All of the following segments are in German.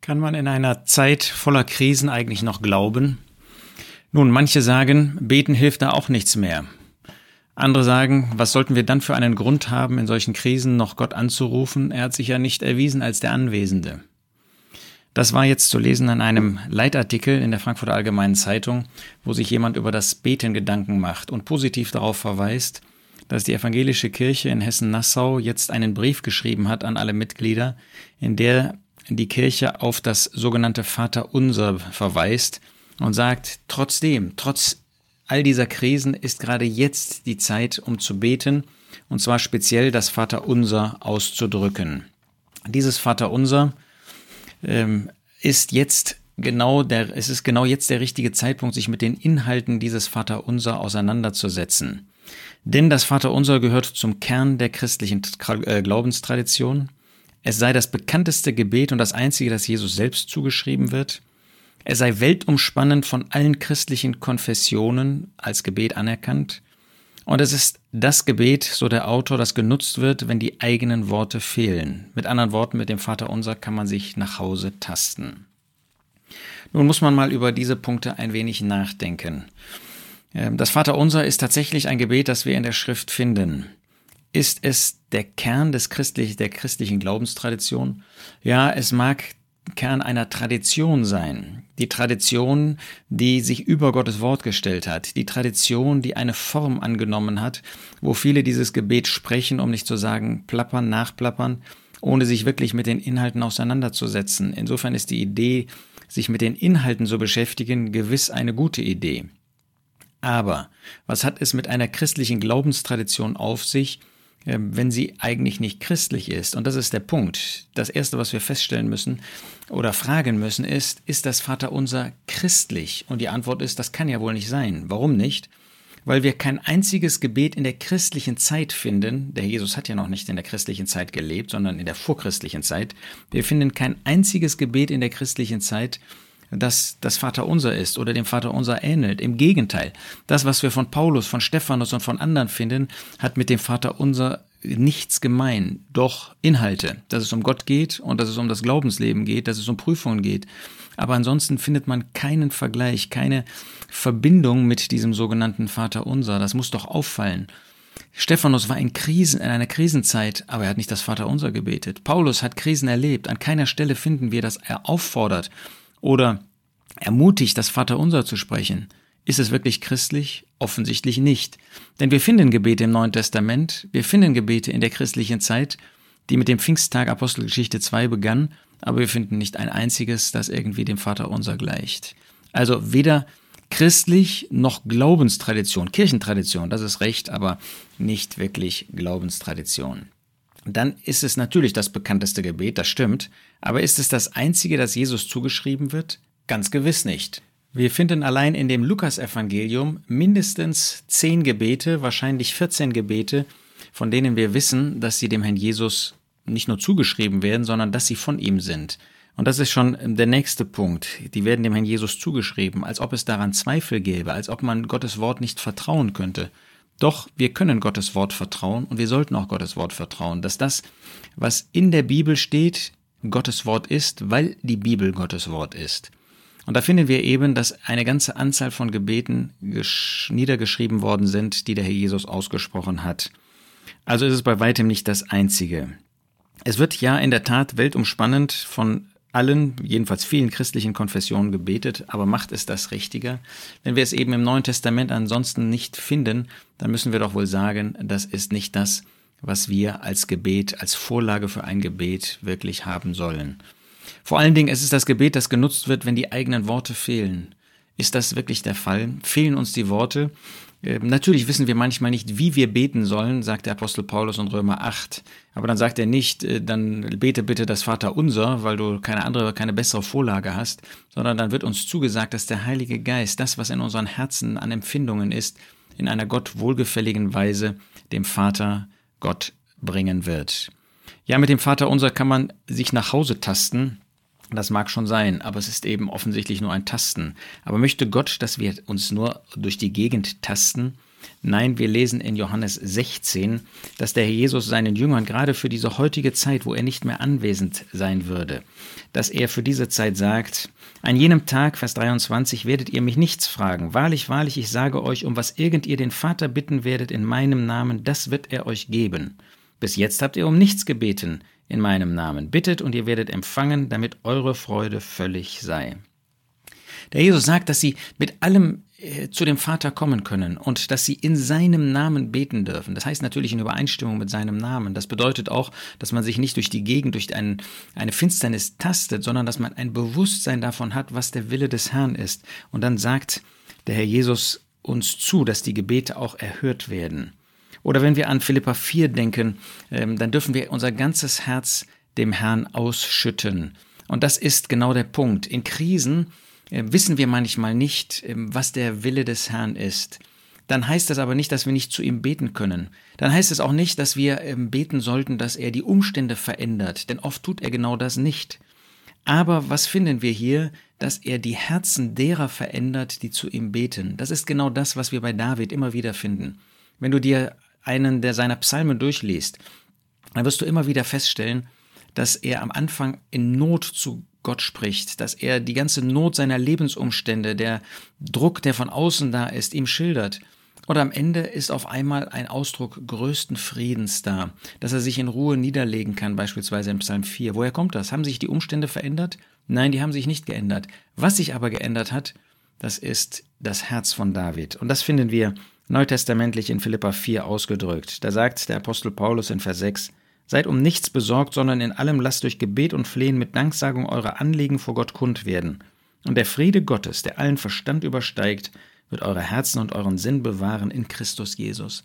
Kann man in einer Zeit voller Krisen eigentlich noch glauben? Nun, manche sagen, beten hilft da auch nichts mehr. Andere sagen, was sollten wir dann für einen Grund haben, in solchen Krisen noch Gott anzurufen? Er hat sich ja nicht erwiesen als der Anwesende. Das war jetzt zu lesen an einem Leitartikel in der Frankfurter Allgemeinen Zeitung, wo sich jemand über das Beten Gedanken macht und positiv darauf verweist, dass die evangelische Kirche in Hessen-Nassau jetzt einen Brief geschrieben hat an alle Mitglieder, in der die Kirche auf das sogenannte Vaterunser verweist und sagt, trotzdem, trotz all dieser Krisen ist gerade jetzt die Zeit, um zu beten, und zwar speziell das Vaterunser auszudrücken. Dieses Vaterunser ähm, ist jetzt genau der, es ist genau jetzt der richtige Zeitpunkt, sich mit den Inhalten dieses Vaterunser auseinanderzusetzen. Denn das Vaterunser gehört zum Kern der christlichen äh, Glaubenstradition. Es sei das bekannteste Gebet und das einzige, das Jesus selbst zugeschrieben wird. Er sei weltumspannend von allen christlichen Konfessionen als Gebet anerkannt. Und es ist das Gebet, so der Autor, das genutzt wird, wenn die eigenen Worte fehlen. Mit anderen Worten, mit dem Vater unser kann man sich nach Hause tasten. Nun muss man mal über diese Punkte ein wenig nachdenken. Ähm, das Vaterunser ist tatsächlich ein Gebet, das wir in der Schrift finden. Ist es der Kern des christlich, der christlichen Glaubenstradition? Ja, es mag Kern einer Tradition sein. Die Tradition, die sich über Gottes Wort gestellt hat. Die Tradition, die eine Form angenommen hat, wo viele dieses Gebet sprechen, um nicht zu sagen plappern, nachplappern, ohne sich wirklich mit den Inhalten auseinanderzusetzen. Insofern ist die Idee, sich mit den Inhalten zu beschäftigen, gewiss eine gute Idee. Aber was hat es mit einer christlichen Glaubenstradition auf sich, wenn sie eigentlich nicht christlich ist. Und das ist der Punkt. Das Erste, was wir feststellen müssen oder fragen müssen, ist, ist das Vaterunser christlich? Und die Antwort ist, das kann ja wohl nicht sein. Warum nicht? Weil wir kein einziges Gebet in der christlichen Zeit finden, der Jesus hat ja noch nicht in der christlichen Zeit gelebt, sondern in der vorchristlichen Zeit. Wir finden kein einziges Gebet in der christlichen Zeit, das das Vaterunser ist oder dem Vaterunser ähnelt. Im Gegenteil, das, was wir von Paulus, von Stephanus und von anderen finden, hat mit dem Vaterunser nichts gemein, doch Inhalte, dass es um Gott geht und dass es um das Glaubensleben geht, dass es um Prüfungen geht. Aber ansonsten findet man keinen Vergleich, keine Verbindung mit diesem sogenannten Vaterunser. Das muss doch auffallen. Stephanus war in Krisen, in einer Krisenzeit, aber er hat nicht das Vaterunser gebetet. Paulus hat Krisen erlebt. An keiner Stelle finden wir, dass er auffordert, oder ermutigt, das Vaterunser zu sprechen. Ist es wirklich christlich? Offensichtlich nicht. Denn wir finden Gebete im Neuen Testament, wir finden Gebete in der christlichen Zeit, die mit dem Pfingsttag Apostelgeschichte 2 begann, aber wir finden nicht ein einziges, das irgendwie dem Vaterunser gleicht. Also weder christlich noch Glaubenstradition, Kirchentradition, das ist recht, aber nicht wirklich Glaubenstradition dann ist es natürlich das bekannteste Gebet, das stimmt, aber ist es das einzige, das Jesus zugeschrieben wird? Ganz gewiss nicht. Wir finden allein in dem Lukasevangelium mindestens zehn Gebete, wahrscheinlich 14 Gebete, von denen wir wissen, dass sie dem Herrn Jesus nicht nur zugeschrieben werden, sondern dass sie von ihm sind. Und das ist schon der nächste Punkt. Die werden dem Herrn Jesus zugeschrieben, als ob es daran Zweifel gäbe, als ob man Gottes Wort nicht vertrauen könnte. Doch wir können Gottes Wort vertrauen und wir sollten auch Gottes Wort vertrauen, dass das, was in der Bibel steht, Gottes Wort ist, weil die Bibel Gottes Wort ist. Und da finden wir eben, dass eine ganze Anzahl von Gebeten niedergeschrieben worden sind, die der Herr Jesus ausgesprochen hat. Also ist es bei weitem nicht das einzige. Es wird ja in der Tat weltumspannend von allen, jedenfalls vielen christlichen Konfessionen gebetet, aber macht es das richtiger? Wenn wir es eben im Neuen Testament ansonsten nicht finden, dann müssen wir doch wohl sagen, das ist nicht das, was wir als Gebet, als Vorlage für ein Gebet wirklich haben sollen. Vor allen Dingen, es ist das Gebet, das genutzt wird, wenn die eigenen Worte fehlen. Ist das wirklich der Fall? Fehlen uns die Worte? Ähm, natürlich wissen wir manchmal nicht, wie wir beten sollen, sagt der Apostel Paulus in Römer 8. Aber dann sagt er nicht, äh, dann bete bitte das Vater unser, weil du keine andere, keine bessere Vorlage hast, sondern dann wird uns zugesagt, dass der Heilige Geist, das, was in unseren Herzen an Empfindungen ist, in einer Gott wohlgefälligen Weise dem Vater Gott bringen wird. Ja, mit dem Vater unser kann man sich nach Hause tasten, das mag schon sein, aber es ist eben offensichtlich nur ein Tasten. Aber möchte Gott, dass wir uns nur durch die Gegend tasten? Nein, wir lesen in Johannes 16, dass der Herr Jesus seinen Jüngern gerade für diese heutige Zeit, wo er nicht mehr anwesend sein würde, dass er für diese Zeit sagt, an jenem Tag, Vers 23, werdet ihr mich nichts fragen. Wahrlich, wahrlich, ich sage euch, um was irgend ihr den Vater bitten werdet in meinem Namen, das wird er euch geben. Bis jetzt habt ihr um nichts gebeten in meinem Namen. Bittet und ihr werdet empfangen, damit eure Freude völlig sei. Der Jesus sagt, dass sie mit allem äh, zu dem Vater kommen können und dass sie in seinem Namen beten dürfen. Das heißt natürlich in Übereinstimmung mit seinem Namen. Das bedeutet auch, dass man sich nicht durch die Gegend, durch ein, eine Finsternis tastet, sondern dass man ein Bewusstsein davon hat, was der Wille des Herrn ist. Und dann sagt der Herr Jesus uns zu, dass die Gebete auch erhört werden. Oder wenn wir an Philippa 4 denken, ähm, dann dürfen wir unser ganzes Herz dem Herrn ausschütten. Und das ist genau der Punkt. In Krisen äh, wissen wir manchmal nicht, ähm, was der Wille des Herrn ist. Dann heißt das aber nicht, dass wir nicht zu ihm beten können. Dann heißt es auch nicht, dass wir ähm, beten sollten, dass er die Umstände verändert, denn oft tut er genau das nicht. Aber was finden wir hier? Dass er die Herzen derer verändert, die zu ihm beten. Das ist genau das, was wir bei David immer wieder finden. Wenn du dir einen der seiner Psalmen durchliest, dann wirst du immer wieder feststellen, dass er am Anfang in Not zu Gott spricht, dass er die ganze Not seiner Lebensumstände, der Druck, der von außen da ist, ihm schildert. Und am Ende ist auf einmal ein Ausdruck größten Friedens da, dass er sich in Ruhe niederlegen kann, beispielsweise im Psalm 4. Woher kommt das? Haben sich die Umstände verändert? Nein, die haben sich nicht geändert. Was sich aber geändert hat, das ist das Herz von David. Und das finden wir neutestamentlich in Philippa 4 ausgedrückt. Da sagt der Apostel Paulus in Vers 6, Seid um nichts besorgt, sondern in allem lasst durch Gebet und Flehen mit Danksagung eure Anliegen vor Gott kund werden. Und der Friede Gottes, der allen Verstand übersteigt, wird eure Herzen und euren Sinn bewahren in Christus Jesus.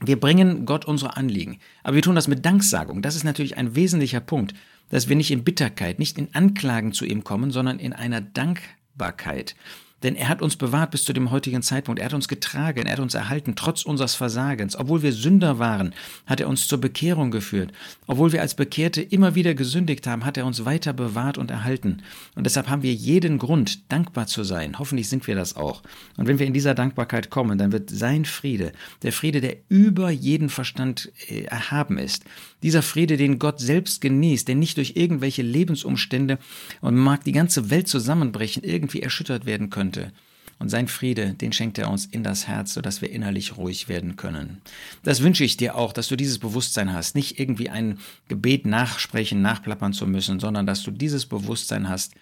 Wir bringen Gott unsere Anliegen, aber wir tun das mit Danksagung. Das ist natürlich ein wesentlicher Punkt, dass wir nicht in Bitterkeit, nicht in Anklagen zu ihm kommen, sondern in einer Dankbarkeit. Denn er hat uns bewahrt bis zu dem heutigen Zeitpunkt. Er hat uns getragen, er hat uns erhalten, trotz unseres Versagens. Obwohl wir Sünder waren, hat er uns zur Bekehrung geführt. Obwohl wir als Bekehrte immer wieder gesündigt haben, hat er uns weiter bewahrt und erhalten. Und deshalb haben wir jeden Grund, dankbar zu sein. Hoffentlich sind wir das auch. Und wenn wir in dieser Dankbarkeit kommen, dann wird sein Friede, der Friede, der über jeden Verstand äh, erhaben ist, dieser Friede, den Gott selbst genießt, der nicht durch irgendwelche Lebensumstände und mag die ganze Welt zusammenbrechen, irgendwie erschüttert werden könnte könnte. Und sein Friede, den schenkt er uns in das Herz, sodass wir innerlich ruhig werden können. Das wünsche ich dir auch, dass du dieses Bewusstsein hast, nicht irgendwie ein Gebet nachsprechen, nachplappern zu müssen, sondern dass du dieses Bewusstsein hast,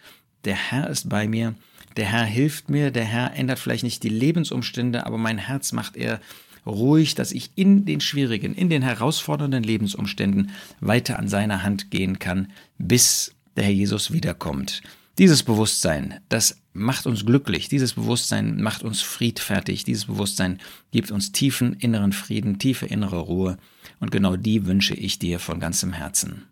der Herr ist bei mir, der Herr hilft mir, der Herr ändert vielleicht nicht die Lebensumstände, aber mein Herz macht er ruhig, dass ich in den schwierigen, in den herausfordernden Lebensumständen weiter an seiner Hand gehen kann, bis der Herr Jesus wiederkommt. Dieses Bewusstsein, das macht uns glücklich, dieses Bewusstsein macht uns friedfertig, dieses Bewusstsein gibt uns tiefen inneren Frieden, tiefe innere Ruhe. Und genau die wünsche ich dir von ganzem Herzen.